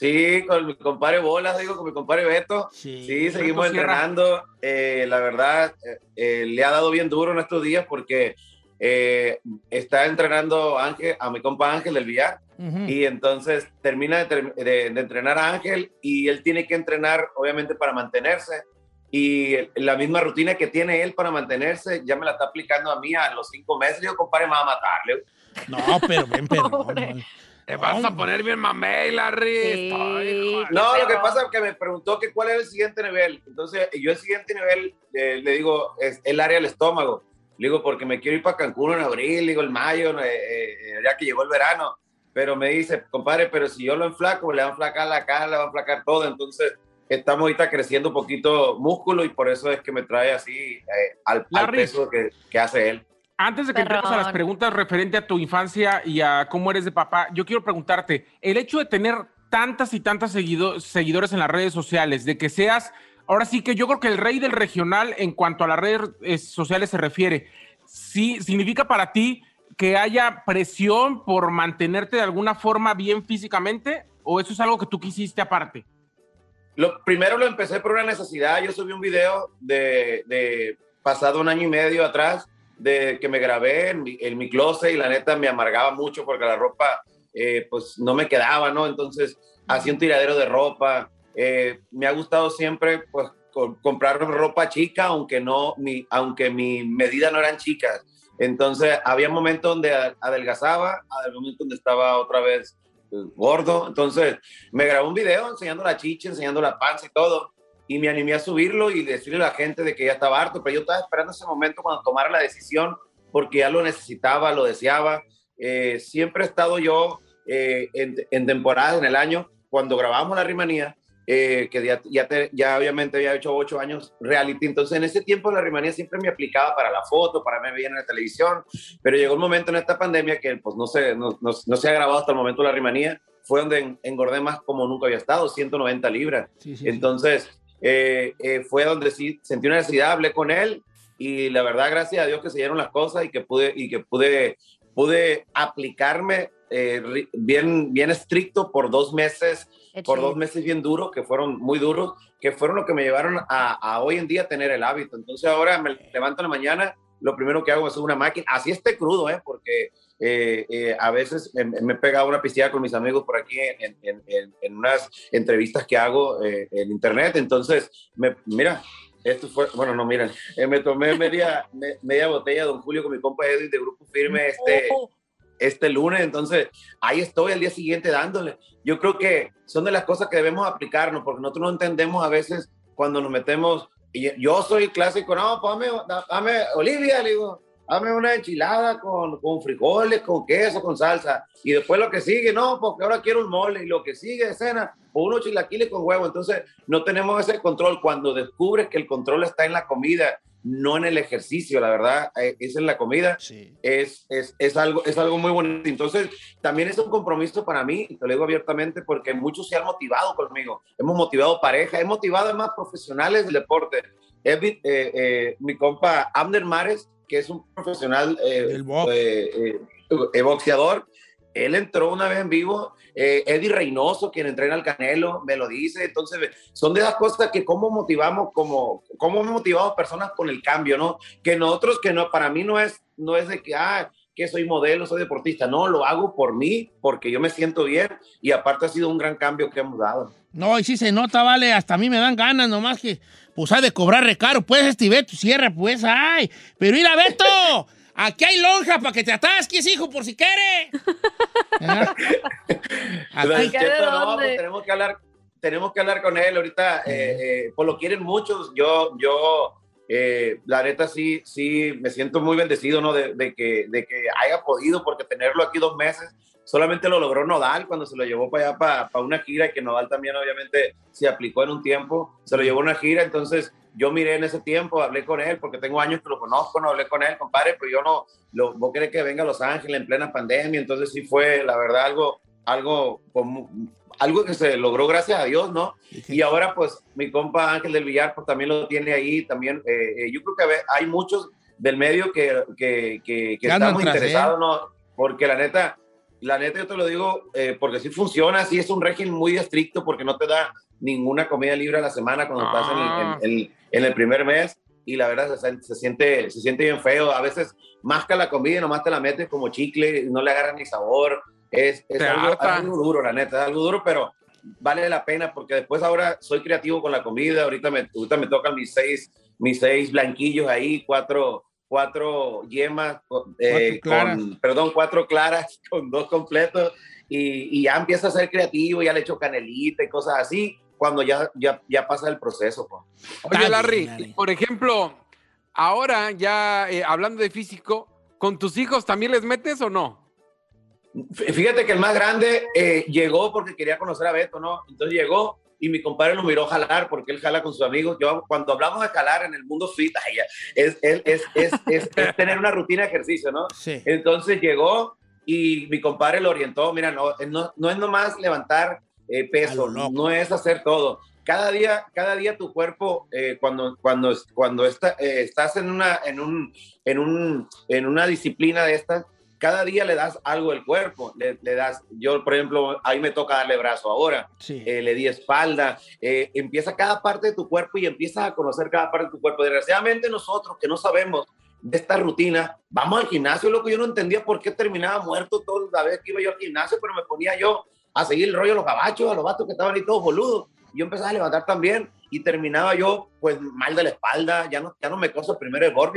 Sí, con mi compadre Bolas, digo, con mi compadre Beto. Sí, seguimos entrenando. Eh, la verdad, eh, eh, le ha dado bien duro en estos días porque eh, está entrenando Ángel, a mi compa Ángel del Villar. Y entonces termina de, ter- de- de entrenar a Ángel y él tiene que entrenar, obviamente, para mantenerse. Y la misma rutina que tiene él para mantenerse, ya me la está aplicando a mí a los cinco meses. Yo, compadre, me va a matarle.
No, pero ven, pero. no.
Te vas a poner bien mamey, Larry. Ay, joder.
No, lo que pasa es que me preguntó que cuál era el siguiente nivel. Entonces, yo el siguiente nivel eh, le digo, es el área del estómago. Le digo, porque me quiero ir para Cancún en abril, le digo, el mayo, eh, eh, ya que llegó el verano. Pero me dice, compadre, pero si yo lo enflaco, le va a enflacar la cara, le va a enflacar todo. Entonces, estamos ahorita creciendo un poquito músculo y por eso es que me trae así eh, al, al peso que, que hace él.
Antes de que entremos a las preguntas referente a tu infancia y a cómo eres de papá, yo quiero preguntarte, el hecho de tener tantas y tantas seguido- seguidores en las redes sociales, de que seas, ahora sí que yo creo que el rey del regional en cuanto a las redes eh, sociales se refiere, sí, significa para ti que haya presión por mantenerte de alguna forma bien físicamente o eso es algo que tú quisiste aparte?
Lo, primero lo empecé por una necesidad. Yo subí un video de, de pasado un año y medio atrás de que me grabé en mi, en mi closet y la neta me amargaba mucho porque la ropa eh, pues no me quedaba, ¿no? Entonces hacía un tiradero de ropa. Eh, me ha gustado siempre pues co- comprar ropa chica, aunque no, mi, aunque mi medida no eran chicas. Entonces había momentos donde adelgazaba, había momentos donde estaba otra vez gordo. Entonces me grabó un video enseñando la chicha, enseñando la panza y todo. Y me animé a subirlo y decirle a la gente de que ya estaba harto, pero yo estaba esperando ese momento cuando tomara la decisión porque ya lo necesitaba, lo deseaba. eh, siempre he estado yo eh, en, en temporadas en el año, cuando grabamos la rimanía, eh, que ya, ya, te- ya obviamente había hecho ocho años reality, entonces en ese tiempo la rimanía siempre me aplicaba para la foto, para verme bien en la televisión, pero llegó un momento en esta pandemia que pues no se, no, no- no se ha grabado hasta el momento la rimanía, fue donde en- engordé más como nunca había estado, 190 libras. Entonces, eh, eh, fue donde sí sentí una necesidad, hablé con él y la verdad, gracias a Dios que se dieron las cosas y que pude, y que pude, pude aplicarme eh, bien, bien estricto por dos meses, por dos meses bien duros, que fueron muy duros, que fueron lo que me llevaron a, a hoy en día tener el hábito. Entonces ahora me levanto en la mañana, lo primero que hago es una máquina, así esté crudo, ¿eh? porque eh, eh, a veces me, me he pegado una piscina con mis amigos por aquí en, en- en- en unas entrevistas que hago eh, en internet. Entonces, me, mira, esto fue, bueno, no, miren, eh, me tomé media, me- media botella de Don Julio con mi compa Edwin de Grupo Firme este, este lunes. Entonces, ahí estoy al día siguiente dándole. Yo creo que son de las cosas que debemos aplicarnos, porque nosotros no entendemos a veces cuando nos metemos. Y yo soy clásico, no, pues dame, dame, Olivia, le digo, dame una enchilada con, con frijoles, con queso, con salsa. Y después lo que sigue, no, porque ahora quiero un mole. Y lo que sigue de cena, o unos chilaquiles con huevo. Entonces, no tenemos ese control. Cuando descubres que el control está en la comida, no en el ejercicio, la verdad, eh, es en la comida, es, es, es, algo, es algo muy bonito. Entonces, también es un compromiso para mí, y te lo digo abiertamente, porque muchos se han motivado conmigo. Hemos motivado pareja, he motivado además profesionales del deporte. Edwin, eh, eh, mi compa Abner Mares, que es un profesional eh, boxeador, él entró una vez en vivo, eh, Eddie Reynoso, quien entrena al Canelo, me lo dice, entonces son de esas cosas que cómo motivamos, como, cómo motivado personas con el cambio, ¿no? Que nosotros, que no, para mí no es, no es de que, ah, que soy modelo, soy deportista, no, lo hago por mí, porque yo me siento bien y aparte ha sido un gran cambio que hemos dado.
No, y sí se nota, vale, hasta a mí me dan ganas, nomás que, pues, hay de cobrar recaro, pues, este Beto, cierra, pues, ay, pero mira, Beto, aquí hay lonja para que te atasques, hijo, por si quiere. Aquí.
No, pues, tenemos que hablar, tenemos que hablar con él ahorita, eh, eh, pues lo quieren muchos, yo, yo, eh, la neta sí, sí, me siento muy bendecido, ¿no? De, de que, de que haya podido, porque tenerlo aquí dos meses, solamente lo logró Nodal cuando se lo llevó para allá, para, para una gira, y que Nodal también obviamente se aplicó en un tiempo, se lo llevó a una gira, entonces yo miré en ese tiempo, hablé con él, porque tengo años que lo conozco, no hablé con él, compadre, pero yo no, lo, vos querés que venga a Los Ángeles en plena pandemia, entonces sí fue, la verdad, algo, algo, algo que se logró gracias a Dios, ¿no? Y ahora, pues, mi compa Ángel del Villar, pues también lo tiene ahí, también, eh, eh, yo creo que hay muchos del medio que, que, que, que estamos interesados, ¿no? Porque la neta, la neta yo te lo digo, eh, porque sí funciona, sí es un régimen muy estricto, porque no te da ninguna comida libre a la semana cuando estás en el- en- en- en el primer mes y la verdad se, se siente, se siente bien feo. A veces masca la comida y nomás te la metes como chicle, no le agarras ni sabor. Es, es algo, algo duro, la neta, es algo duro, pero vale la pena porque después ahora soy creativo con la comida. Ahorita me, ahorita me tocan mis seis, mis seis blanquillos ahí, cuatro, cuatro yemas, eh,
Cuatro
con, perdón, cuatro claras con dos completos. Y, y ya empieza a ser creativo, ya le echo canelita y cosas así, cuando ya, ya, ya pasa el proceso. pues.
Oye, Larry, y por ejemplo, ahora ya eh, hablando de físico, ¿con tus hijos también les metes o no?
Fíjate que el más grande eh, llegó porque quería conocer a Beto, ¿no? Entonces llegó y mi compadre lo miró jalar porque él jala con sus amigos. Yo, cuando hablamos de jalar en el mundo fit, ay, ya, es, es, es, es, es- es tener una rutina de ejercicio, ¿no?
Sí.
Entonces llegó y mi compadre lo orientó. Mira, no, no, no es nomás levantar eh, peso, no es hacer todo. Cada día, cada día tu cuerpo, eh, cuando, cuando, cuando está, eh, estás en una, en, un, en, un, en una disciplina de estas, cada día le das algo al cuerpo. Le, le das, yo, por ejemplo, ahí me toca darle brazo ahora. Eh, le di espalda. eh, empieza cada parte de tu cuerpo y empiezas a conocer cada parte de tu cuerpo. Desgraciadamente nosotros que no sabemos de esta rutina, vamos al gimnasio, lo que yo no entendía por qué terminaba muerto toda la vez que iba yo al gimnasio, pero me ponía yo a seguir el rollo a los gabachos, a los vatos que estaban ahí todos boludos. Yo empezaba a levantar también y terminaba yo pues mal de la espalda, ya no, ya no me coso el primer error.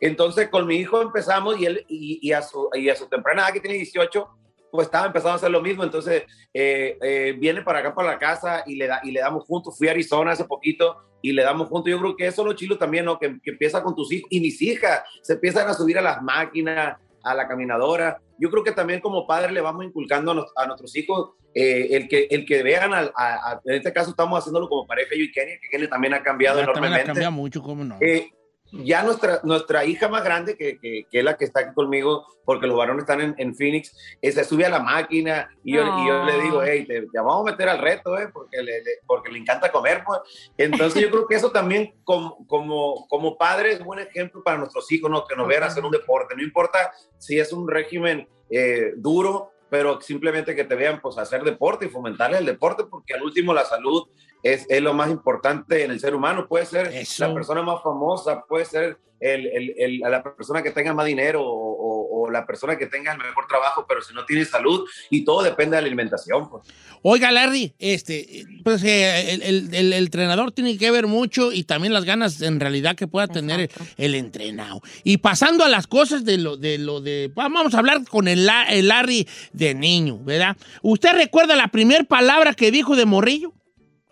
Entonces con mi hijo empezamos y él y, y a, su, y a su temprana edad que tiene 18, pues estaba empezando a hacer lo mismo, entonces eh, eh, viene para acá, para la casa y le, da, y le damos juntos, fui a Arizona hace poquito y le damos juntos, yo creo que eso es lo chilo también, ¿no? Que, que empieza con tus hijos y mis hijas se empiezan a subir a las máquinas, a la caminadora. Yo creo que también como padres le vamos inculcando a, nos- a nuestros hijos eh, el, que, el que vean, a- a- en este caso estamos haciéndolo como pareja yo y Kenny, que Kenny también ha cambiado
Ya también ha
enormemente.
cambiado mucho, ¿cómo no?
Eh, ya nuestra, nuestra hija más grande, que, que, que es la que está aquí conmigo, porque los varones están en, en Phoenix, eh, se sube a la máquina y yo, y yo le digo, hey, te, te vamos a meter al reto, eh, porque, le, le- porque le encanta comer. Pues. Entonces yo creo que eso también como, como, como padre es un buen ejemplo para nuestros hijos, ¿no? que nos vean hacer un deporte. No importa si es un régimen eh, duro, pero simplemente que te vean pues hacer deporte y fomentarles el deporte, porque al último la salud es, es lo más importante en el ser humano. Puede ser la persona más famosa, puede ser el, el- el- la persona que tenga más dinero o, o- o la persona que tenga el mejor trabajo, pero si no tiene salud y todo depende de la alimentación. Pues.
Oiga, Larry, este, pues eh, el, el- el- el entrenador tiene que ver mucho y también las ganas en realidad que pueda tener el, el entrenado. Y pasando a las cosas de lo de lo de vamos a hablar con el Larry de niño, ¿verdad? ¿Usted recuerda la primera palabra que dijo de morrillo?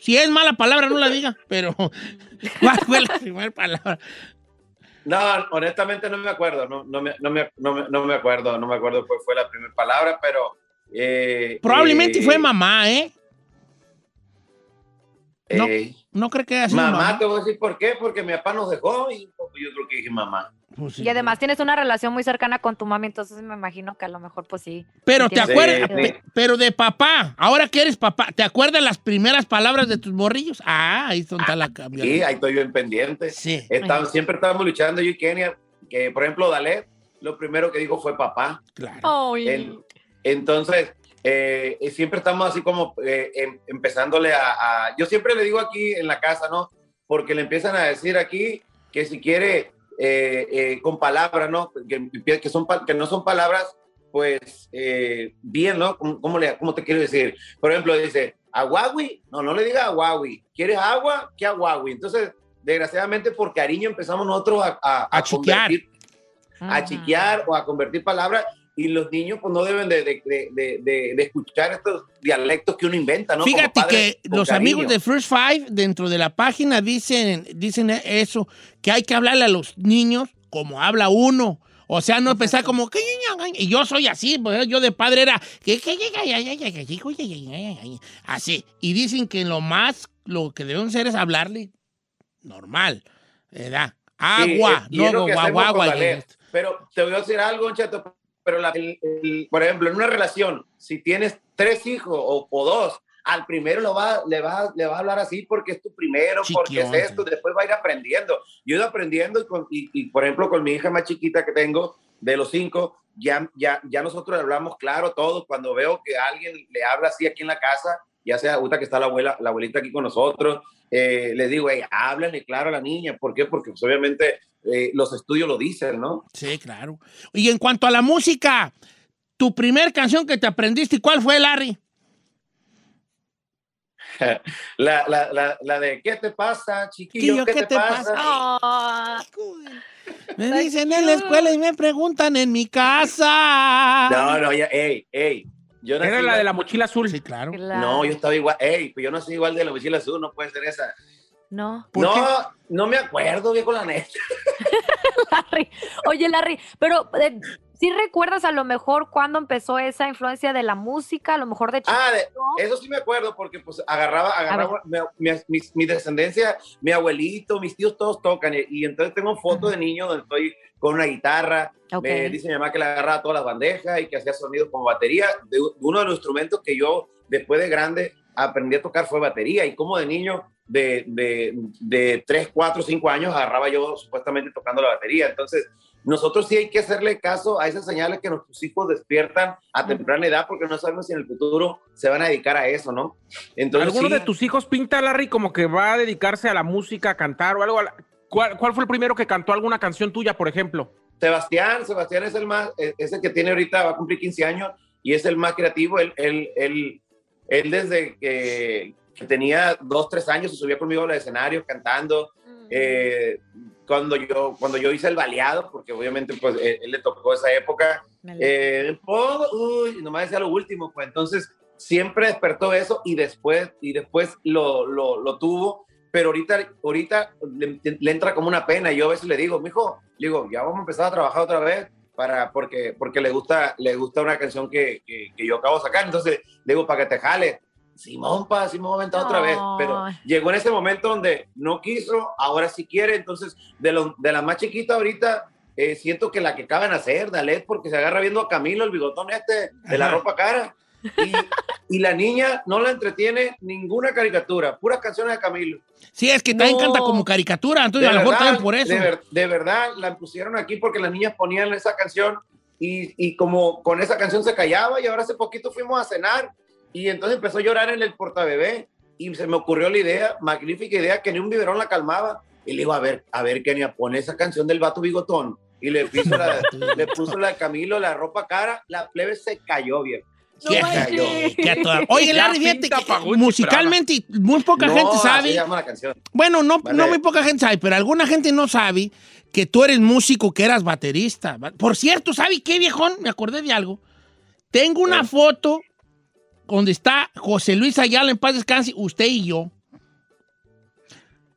Si es mala palabra, no la diga, pero ¿cuál fue la primera palabra?
No, honestamente no me acuerdo, no, no, me, no, me, no, me, no me acuerdo, no me acuerdo cuál fue la primera palabra, pero... eh,
Probablemente
eh,
fue mamá, ¿eh? No,
eh,
no creo que haya sido
mamá,
mamá.
te voy a decir por qué, porque mi papá nos dejó y pues, yo creo que dije mamá.
Y además tienes una relación muy cercana con tu mami, entonces me imagino que a lo mejor pues sí.
Pero te acuerdas, pero de papá, ahora que eres papá, ¿te acuerdas las primeras palabras de tus morrillos? Ah, ahí está la cambio.
Sí, ahí estoy yo en pendiente.
Sí.
Estamos- siempre estábamos luchando yo y Kenia, que por ejemplo Dalet, lo primero que dijo fue papá.
Claro.
En- entonces, eh, siempre estamos así como eh, em- empezándole a, a- Yo siempre le digo aquí en la casa, ¿no? Porque le empiezan a decir aquí que si quiere eh, eh, con palabras, ¿no? Que, que, son, que no son palabras, pues eh, bien, ¿no? ¿Cómo, cómo le, ¿Cómo te quiero decir? Por ejemplo, dice, aguawi, no, no le diga aguawi. ¿Quieres agua? ¿Qué aguawi? Entonces, desgraciadamente, por cariño empezamos nosotros a, a,
A chiquear.
convertir- a chiquear o a convertir palabras y los niños pues no deben de, de, de, escuchar estos dialectos que uno inventa, ¿no?
Fíjate que los amigos de First Five dentro de la página dicen, dicen eso, que hay que hablarle a los niños como habla uno. O sea, no empezar como que y yo soy así, pues yo de padre era así. Y dicen que lo más lo que deben hacer es hablarle normal, ¿verdad? Agua,
sí,
no
guaguagua. Pero te voy a decir algo, chato, pero la- el- el- por ejemplo, en una relación, si tienes tres hijos o, o dos, al primero lo va, le, vas, le vas a hablar así porque es tu primero, porque es esto, después va a ir aprendiendo. Yo he ido aprendiendo y, con- y- y, por ejemplo, con mi hija más chiquita que tengo, de los cinco, ya, ya, ya nosotros hablamos claro todos. Cuando veo que alguien le habla así aquí en la casa, ya sea ahorita que está la abuela, la abuelita aquí con nosotros, eh, les digo, hey, háblale claro a la niña. ¿Por qué? Porque pues, obviamente eh, los estudios lo dicen, ¿no?
Sí, claro. Y en cuanto a la música, tu primer canción que te aprendiste, ¿cuál fue, Larry?
la, la, la, la de ¿qué te pasa, chiquillo? ¿Qué, te, pasa?
Ah,
Me dicen en la escuela y me preguntan en mi casa.
No, no, ya, ey, ey. Yo nací
Era la
igual-
de la mochila azul.
Sí, claro.
No, yo estaba igual, ey, pero yo no soy igual de la mochila azul, no puede ser esa.
No.
No, no me acuerdo, viejo, la neta.
Larry. Oye, Larry, pero eh, ¿sí recuerdas a lo mejor cuándo empezó esa influencia de la música? A lo mejor de
Ah, de-
chiquito?
eso sí me acuerdo, porque pues agarraba, agarraba mi, mi- mi- descendencia, mi abuelito, mis tíos todos tocan, y, y entonces tengo fotos de niño donde estoy con una guitarra,
Ok.
me dice mi mamá que le agarraba todas las bandejas y que hacía sonidos como batería, de, uno de los instrumentos que yo después de grande aprendí a tocar fue batería, y como de niño, de, de, de 3, 4, 5 años, agarraba yo supuestamente tocando la batería, entonces nosotros sí hay que hacerle caso a esas señales que nuestros hijos despiertan a temprana edad porque no sabemos si en el futuro se van a dedicar a eso, ¿no? Entonces,
¿Alguno
sí,
de tus hijos pinta, Larry, como que va a dedicarse a la música, a cantar o algo? ¿Cuál, cuál fue el primero que cantó alguna canción tuya, por ejemplo?
Sebastián, Sebastián es el más, es el que tiene ahorita, va a cumplir 15 años y es el más creativo. Él, él, él, él desde que, que tenía 2, 3 años se subía conmigo al escenario cantando. Eh, cuando, yo, cuando yo hice el baleado, porque obviamente pues él, él le tocó esa época, eh, pongo- uy, nomás decía lo último, pues entonces siempre despertó eso y después, y después lo, lo, lo tuvo, pero ahorita, ahorita le, le entra como una pena y yo a veces le digo, mijo, le digo, ya vamos a empezar a trabajar otra vez para, porque, porque le gusta, le gusta una canción que, que, que yo acabo de sacar. Entonces, le digo, para que te jale. Simón, pa, Simón, vente otra vez. Pero llegó en ese momento donde no quiso, ahora sí quiere. Entonces, de, lo, de la más chiquita ahorita, eh, siento que la que acaban de hacer, Dalet, porque se agarra viendo a Camilo, el bigotón este, de la ropa cara. Y, y la niña no la entretiene ninguna caricatura, puras canciones de Camilo.
Sí, es que también
No.
canta como caricatura, entonces a lo mejor también por eso.
De, ver- de verdad, la pusieron aquí porque las niñas ponían esa canción y, y como con esa canción se callaba y ahora hace poquito fuimos a cenar y entonces empezó a llorar en el portabebé y se me ocurrió la idea, magnífica idea, que ni un biberón la calmaba. Y le digo, a ver, a ver, Kenia, pone esa canción del vato bigotón. Y le puso la, le puso la de Camilo, la ropa cara, la plebe se cayó bien. Se cayó.
que toda- Oye, Larry, fíjate que
Paguchi
musicalmente muy poca
No,
gente sabe.
la canción.
Bueno, no,
Vale.
no muy poca gente sabe, pero alguna gente no sabe que tú eres músico, que eras baterista. Por cierto, ¿sabe qué, viejón? Me acordé de algo. Tengo una
Eh.
foto donde está José Luis Ayala en paz descanse, usted y yo.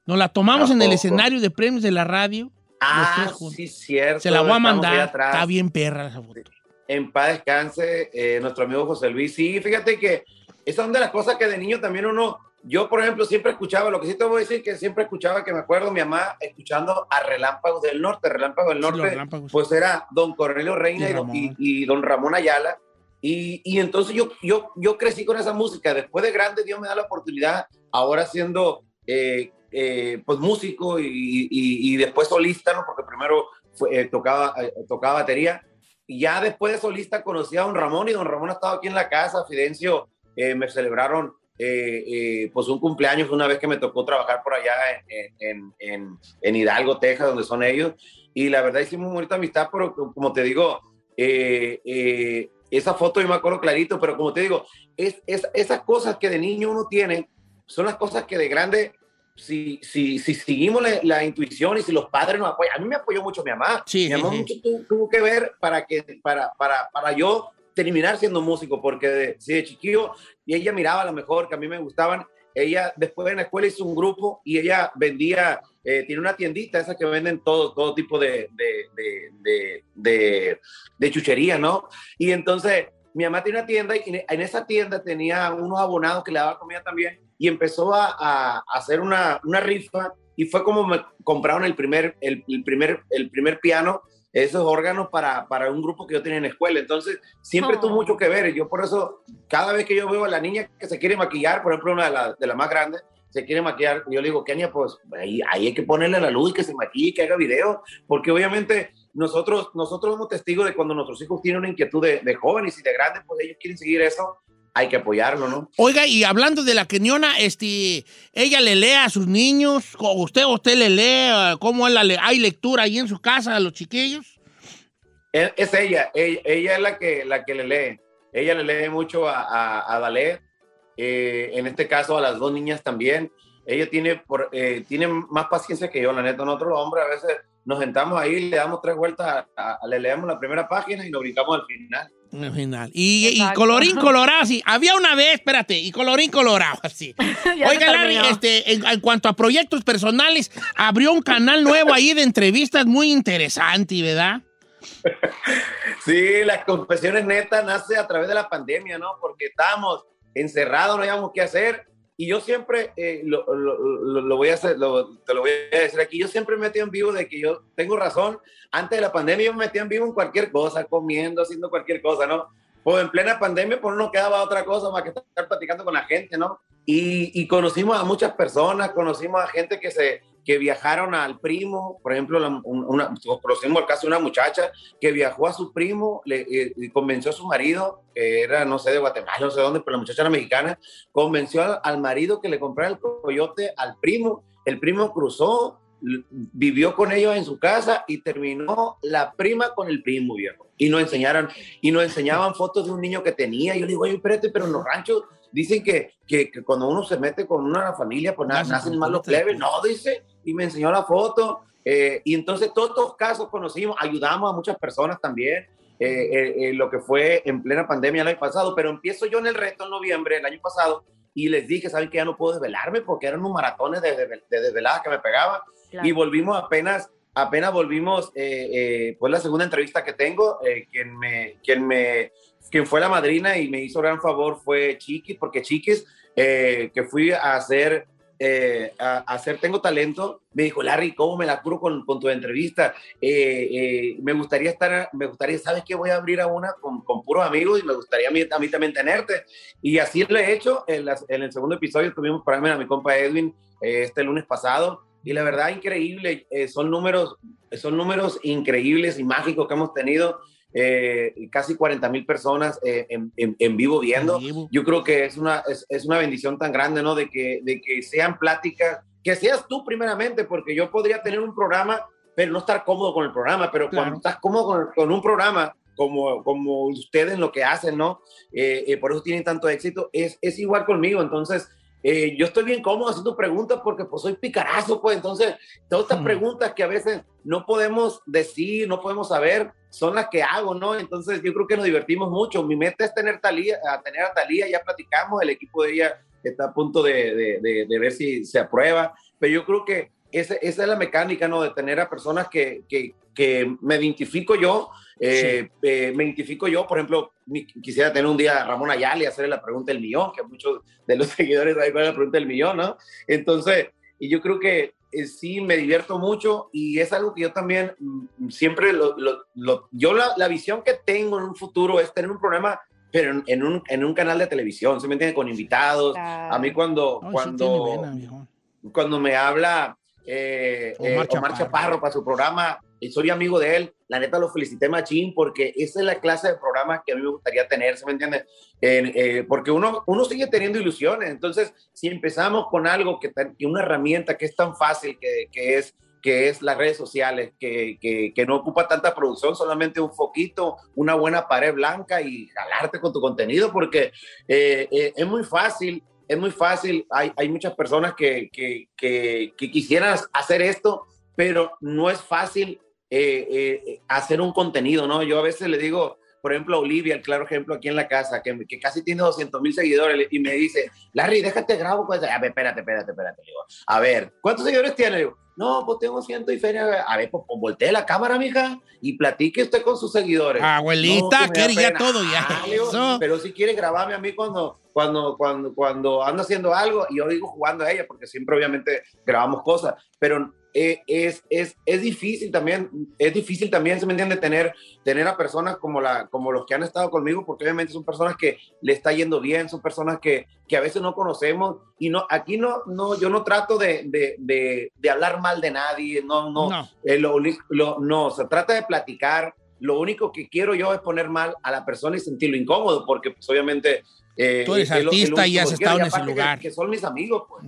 Nos la tomamos
¿A
en el escenario de premios de la radio.
Ah, sí, cierto.
Se la voy a mandar. Está bien perra esa foto.
En paz descanse, eh, nuestro amigo José Luis. Sí, fíjate que esas son de las cosas que de niño también uno, yo por ejemplo siempre escuchaba, lo que sí te voy a decir que siempre escuchaba, que me acuerdo mi mamá escuchando a Relámpagos del Norte, Relámpagos del
Sí,
Norte,
Relámpagos.
pues era don Cornelio Reina
y
don
Ramón
Ayala. Y, y entonces yo, yo, yo crecí con esa música. Después de grande, Dios me da la oportunidad, ahora siendo eh, eh, pues músico y, y- y después solista, ¿no? porque primero fue- eh, tocaba, eh, tocaba batería. Y ya después de solista conocí a don Ramón y don Ramón ha estado aquí en la casa. Fidencio eh, me celebraron eh, eh, pues un cumpleaños una vez que me tocó trabajar por allá en, en- en- en Hidalgo, Texas, donde son ellos. Y la verdad hicimos muy bonita amistad, pero como te digo, eh, eh, esa foto yo me acuerdo clarito, pero como te digo, es, es- esas cosas que de niño uno tiene son las cosas que de grande, si, si, si seguimos la, la intuición y si los padres nos apoyan, a mí me apoyó mucho mi mamá.
Sí,
mi mamá
sí, sí.
mucho tu- tuvo que ver para, que, para, para, para yo terminar siendo músico, porque de, si de chiquillo, y ella miraba a lo mejor que a mí me gustaban, ella después en la escuela hizo un grupo y ella vendía, eh, tiene una tiendita, esa que venden todo, todo tipo de, de, de, de, de, chuchería, ¿no? Y entonces mi mamá tiene una tienda y en esa tienda tenía unos abonados que le daban comida también y empezó a, hacer una, una rifa y fue como me compraron el primer, el primer, el primer piano, esos órganos para, para un grupo que yo tenía en la escuela. Entonces siempre
Oh.
tuvo mucho que ver. Yo por eso, cada vez que yo veo a la niña que se quiere maquillar, por ejemplo, una de las de las más grandes, se quiere maquillar, yo le digo, Kenia, pues ahí, ahí hay que ponerle la luz, que se maquille, que haga video, porque obviamente nosotros, nosotros somos testigos de cuando nuestros hijos tienen una inquietud de, de jóvenes y de grandes, pues ellos quieren seguir eso, hay que apoyarlo, ¿no?
Oiga, y hablando de la Keniona, este, ella le lee a sus niños, o usted, usted le lee, ¿cómo es la le- hay lectura ahí en su casa a los chiquillos?
Es, es ella, ella, ella es la que, la que le lee. Ella le lee mucho a, a, a Dalet, eh, en este caso a las dos niñas también. Ella tiene, por, eh, tiene más paciencia que yo, la neta. Nosotros los hombres a veces nos sentamos ahí, le damos tres vueltas, a- le leemos la primera página y nos brincamos al final.
Al final. Y, colorín colorado, sí. Había una vez, espérate, y colorín colorado, así. Oiga, Larry, este, en, en cuanto a proyectos personales, abrió un canal nuevo ahí de entrevistas muy interesante, ¿verdad?
Sí, las confesiones netas nace a través de la pandemia, ¿no? Porque estábamos encerrados, no habíamos qué hacer. Y yo siempre, eh, lo, lo- lo- lo voy a hacer, te lo voy a decir aquí, yo siempre me metí en vivo de que yo tengo razón. Antes de la pandemia yo me metía en vivo en cualquier cosa, comiendo, haciendo cualquier cosa, ¿no? Pues en plena pandemia pues no quedaba otra cosa más que estar platicando con la gente, ¿no? Y, y conocimos a muchas personas, conocimos a gente que se que viajaron al primo, por ejemplo, la- un- una, caso de una muchacha que viajó a su primo, le eh, convenció a su marido, que era, no sé, de Guatemala, no sé dónde, pero la muchacha era mexicana, convenció al, marido que le comprara el coyote al primo, el primo cruzó, vivió con ellos en su casa y terminó la prima con el primo, viejo. Y nos enseñaron, y nos enseñaban fotos de un niño que tenía. Yo le digo, oye, espérate, pero en los ranchos dicen que, que, que cuando uno se mete con una familia, pues na-
Nacen
más los plebes. No, dice, y me enseñó la foto. eh, y entonces todos estos casos conocimos, ayudamos a muchas personas también. eh, eh, eh, lo que fue en plena pandemia el año pasado, pero empiezo yo en el reto en noviembre del año pasado y les dije, ¿saben que ya no puedo desvelarme? Porque eran unos maratones de, de, de desveladas que me pegaban
Claro.
y volvimos apenas apenas volvimos, eh, eh, pues la segunda entrevista que tengo, eh, quien me, quien me, quien fue la madrina y me hizo gran favor fue Chiquis, porque Chiquis, eh, que fui a hacer, eh, a, hacer Tengo Talento, me dijo, Larry, ¿cómo me la curo con, con tu entrevista? Eh, eh, me gustaría estar, me gustaría, ¿sabes qué? Voy a abrir a una con, con puros amigos y me gustaría a mí, a mí también tenerte. Y así lo he hecho. En, las- en el segundo episodio tuvimos para mí a mi compa Edwin eh, este lunes pasado. Y la verdad, increíble. eh, son, números, son números increíbles y mágicos que hemos tenido. Eh, casi 40 mil personas eh, en, en- en vivo viendo. Yo creo que es una, es, es una bendición tan grande, ¿no? De que, de que sean pláticas, que seas tú primeramente, porque yo podría tener un programa, pero no estar cómodo con el programa, pero cuando estás cómodo con, con un programa, como, como ustedes lo que hacen, ¿no? Eh, eh, por eso tienen tanto éxito, es, es igual conmigo, entonces... eh, yo estoy bien cómodo haciendo preguntas porque pues soy picarazo, pues entonces todas estas preguntas que a veces no podemos decir, no podemos saber, son las que hago, ¿no? Entonces yo creo que nos divertimos mucho. Mi meta es tener, Talía, a tener a Talía, ya platicamos, el equipo de ella está a punto de, de- de- de ver si se aprueba, pero yo creo que esa, esa es la mecánica, ¿no? De tener a personas que, que, que me identifico yo, eh, eh, me identifico yo, por ejemplo, mi- quisiera tener un día a Ramón Ayala y hacerle la pregunta del millón, que muchos de los seguidores cuál es la pregunta del millón, ¿no? Entonces, y yo creo que sí me divierto mucho y es algo que yo también mm, siempre lo, lo- lo- yo la, la visión que tengo en un futuro es tener un programa pero en, en un, en un canal de televisión, ¿se me entiende? Con invitados. A mí cuando,
Ay,
cuando, cuando me habla eh, eh,
Omar
Omar,
Chaparro.
Chaparro. para su programa, soy amigo de él, la neta lo felicité machín porque esa es la clase de programa que a mí me gustaría tener, ¿se me entiende? En, eh, porque uno, uno sigue teniendo ilusiones, entonces si empezamos con algo que, que una herramienta que es tan fácil que, que es que es las redes sociales, que, que, que no ocupa tanta producción, solamente un foquito, una buena pared blanca y jalarte con tu contenido, porque eh, eh, es muy fácil, es muy fácil. Hay, hay muchas personas que, que quisieran hacer esto, pero no es fácil eh, eh, hacer un contenido, ¿no? Yo a veces le digo, por ejemplo, a Olivia, el claro ejemplo aquí en la casa, que, que casi tiene 200 mil seguidores, y me dice, Larry, déjate grabo. Pues. A ver, espérate, espérate, espérate. Le digo, a ver, ¿cuántos seguidores tiene? Le digo, no, pues tengo ciento y feria. A ver, pues, pues voltee la cámara, mija, y platique usted con sus seguidores.
Abuelita,
No,
quiere ya todo, ya.
Ah, digo. Pero si quiere grabarme a mí cuando, cuando, cuando, cuando ando haciendo algo, y yo digo jugando a ella, porque siempre obviamente grabamos cosas, pero es, es, es difícil también, es difícil también, se me entiende, tener, tener a personas como, la, como los que han estado conmigo, porque obviamente son personas que le está yendo bien, son personas que, que a veces no conocemos, y no, aquí no, no, yo no trato de, de, de, de hablar mal de nadie, no, no,
No.
eh, lo- no, se trata de platicar, lo único que quiero yo es poner mal a la persona y sentirlo incómodo, porque pues obviamente... eh,
Tú eres
es lo- es lo
artista y has estado en ese
aparte que-
lugar.
Que, son mis amigos, pues.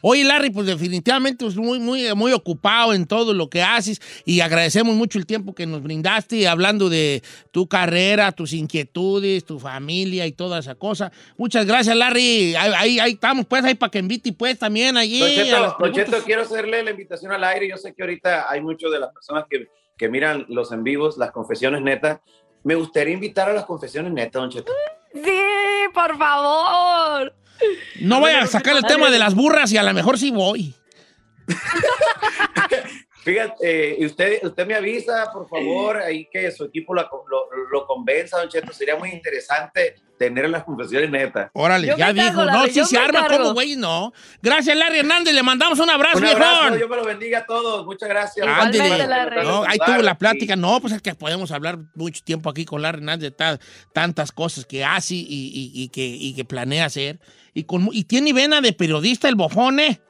Oye, Larry, pues definitivamente es muy, muy, muy ocupado en todo lo que haces y agradecemos mucho el tiempo que nos brindaste hablando de tu carrera, tus inquietudes, tu familia y toda esa cosa. Muchas gracias, Larry. Ahí, ahí, ahí estamos, pues, ahí para que invite, pues, también allí. Preguntas.
quiero hacerle la invitación al aire. Yo sé que ahorita hay muchas de las personas que, que miran los en vivos, las confesiones netas. Me gustaría invitar a las confesiones netas, Don Cheto.
Sí, por favor.
No voy a sacar el tema de las burras y a lo mejor sí voy.
Fíjate, eh, y usted, usted me avisa, por favor, ahí que su equipo lo, lo, lo convenza, Don Cheto. Sería muy interesante tener las confesiones netas.
Órale, ya dijo. No, si se arma como güey, no. Gracias, Larry Hernández. Le mandamos un abrazo,
Un abrazo,
viejón.
Dios me lo bendiga a todos. Muchas gracias.
Ándele.
Larry.
No, ahí tuvo la plática. No, pues es que podemos hablar mucho tiempo aquí con Larry Hernández de ta- tantas cosas que hace y, y- y que, y que planea hacer. Y, con, y tiene vena de periodista el bofón, ¿eh?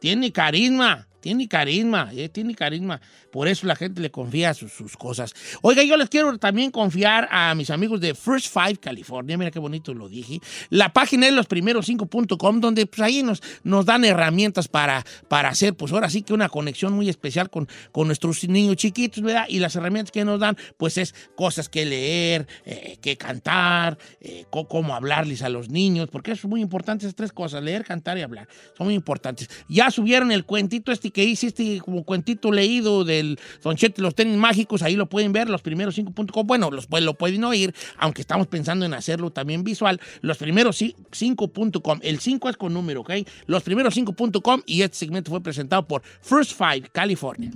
Tiene carisma. Tiene carisma, eh, tiene carisma. Por eso la gente le confía sus, sus cosas. Oiga, yo les quiero también confiar a mis amigos de First Five California. Mira qué bonito lo dije. La página es losprimeros5.com, donde pues, ahí nos, nos dan herramientas para, para hacer, pues ahora sí que una conexión muy especial con, con nuestros niños chiquitos, ¿verdad? Y las herramientas que nos dan, pues es cosas que leer, eh, que cantar, eh, cómo hablarles a los niños, porque es muy importante esas tres cosas, leer, cantar y hablar. Son muy importantes. Ya subieron el cuentito este que hice, este como cuentito leído del Don Cheto, los tenis mágicos, ahí lo pueden ver, los primeros 5.com. Bueno, los, pues, lo pueden oír, aunque estamos pensando en hacerlo también visual. Los primeros ci- 5.com. El 5 es con número, ¿ok? Los primeros 5.com y este segmento fue presentado por First Five California.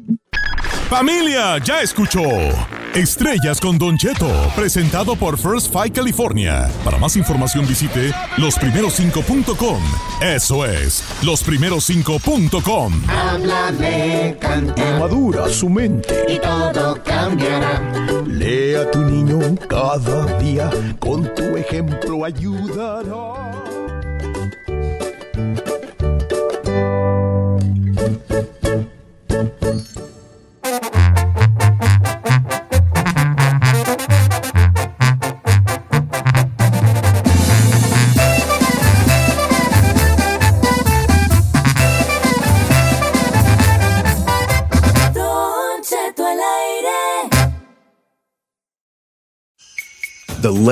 Familia, ya escuchó. Estrellas con Don Cheto, presentado por First Fight California. Para más información visite losprimeros5.com. Eso es, losprimeros5.com.
Háblame, canta.
Madura su mente.
Y todo cambiará.
Lea a tu niño cada día. Con tu ejemplo ayudará.